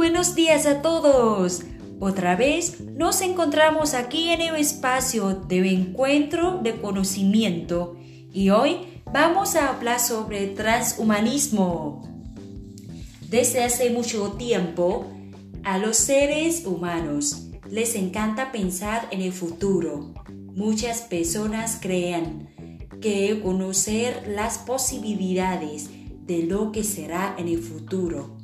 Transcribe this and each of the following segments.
buenos días a todos. Otra vez nos encontramos aquí en el espacio de encuentro de conocimiento y hoy vamos a hablar sobre transhumanismo. Desde hace mucho tiempo, a los seres humanos les encanta pensar en el futuro. Muchas personas creen que conocer las posibilidades de lo que será en el futuro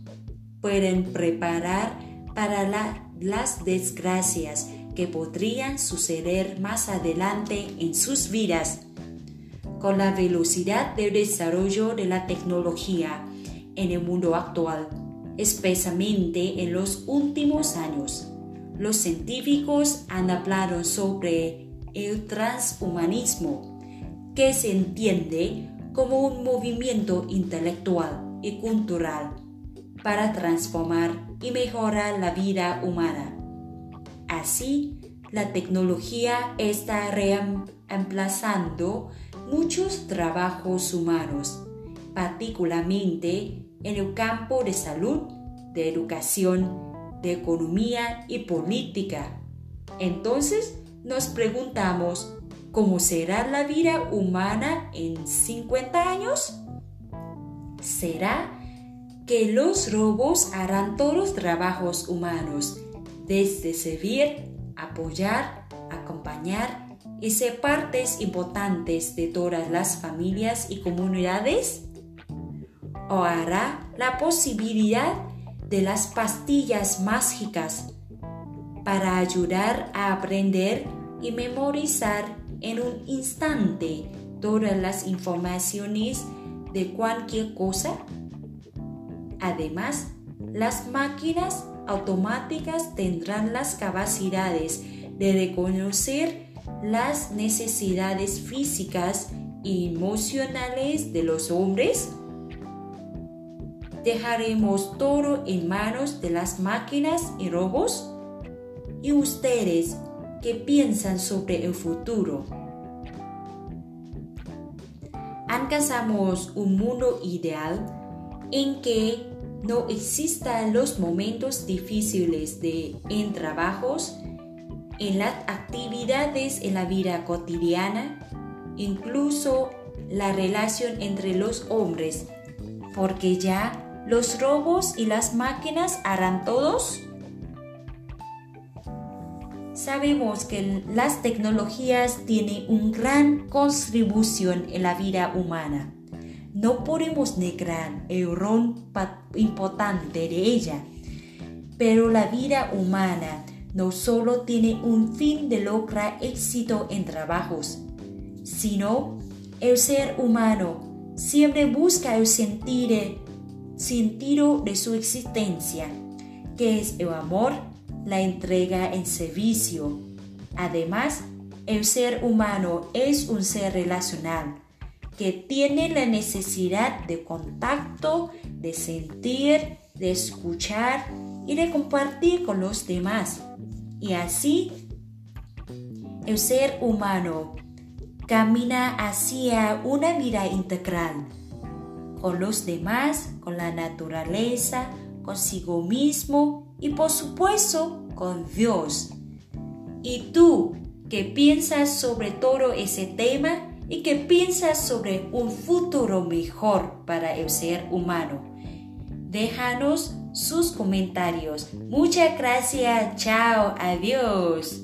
pueden preparar para las desgracias que podrían suceder más adelante en sus vidas. Con la velocidad del desarrollo de la tecnología en el mundo actual, especialmente en los últimos años, los científicos han hablado sobre el transhumanismo, que se entiende como un movimiento intelectual y cultural para transformar y mejorar la vida humana. Así, la tecnología está reemplazando muchos trabajos humanos, particularmente en el campo de salud, de educación, de economía y política. Entonces nos preguntamos, ¿cómo será la vida humana en 50 años? ¿Será que los robots harán todos los trabajos humanos, desde servir, apoyar, acompañar y ser partes importantes de todas las familias y comunidades? ¿O hará la posibilidad de las pastillas mágicas para ayudar a aprender y memorizar en un instante todas las informaciones de cualquier cosa? Además, las máquinas automáticas tendrán las capacidades de reconocer las necesidades físicas y emocionales de los hombres dejaremos todo en manos de las máquinas y robots? ¿Y ustedes qué piensan sobre el futuro? ¿Alcanzamos un mundo ideal en que no existan los momentos difíciles en trabajos, en las actividades en la vida cotidiana, incluso la relación entre los hombres, porque ya ¿Los robos y las máquinas harán todos? Sabemos que las tecnologías tienen una gran contribución en la vida humana. No podemos negar el rol importante de ella. Pero la vida humana no solo tiene un fin de lograr éxito en trabajos, sino el ser humano siempre busca el sentir sentido de su existencia, que es el amor, la entrega en servicio. Además, el ser humano es un ser relacional que tiene la necesidad de contacto, de sentir, de escuchar y de compartir con los demás. Y así, el ser humano camina hacia una vida integral con los demás, con la naturaleza, consigo mismo y por supuesto con Dios. ¿Y tú qué piensas sobre todo ese tema y qué piensas sobre un futuro mejor para el ser humano? Déjanos sus comentarios. Muchas gracias. Chao. Adiós.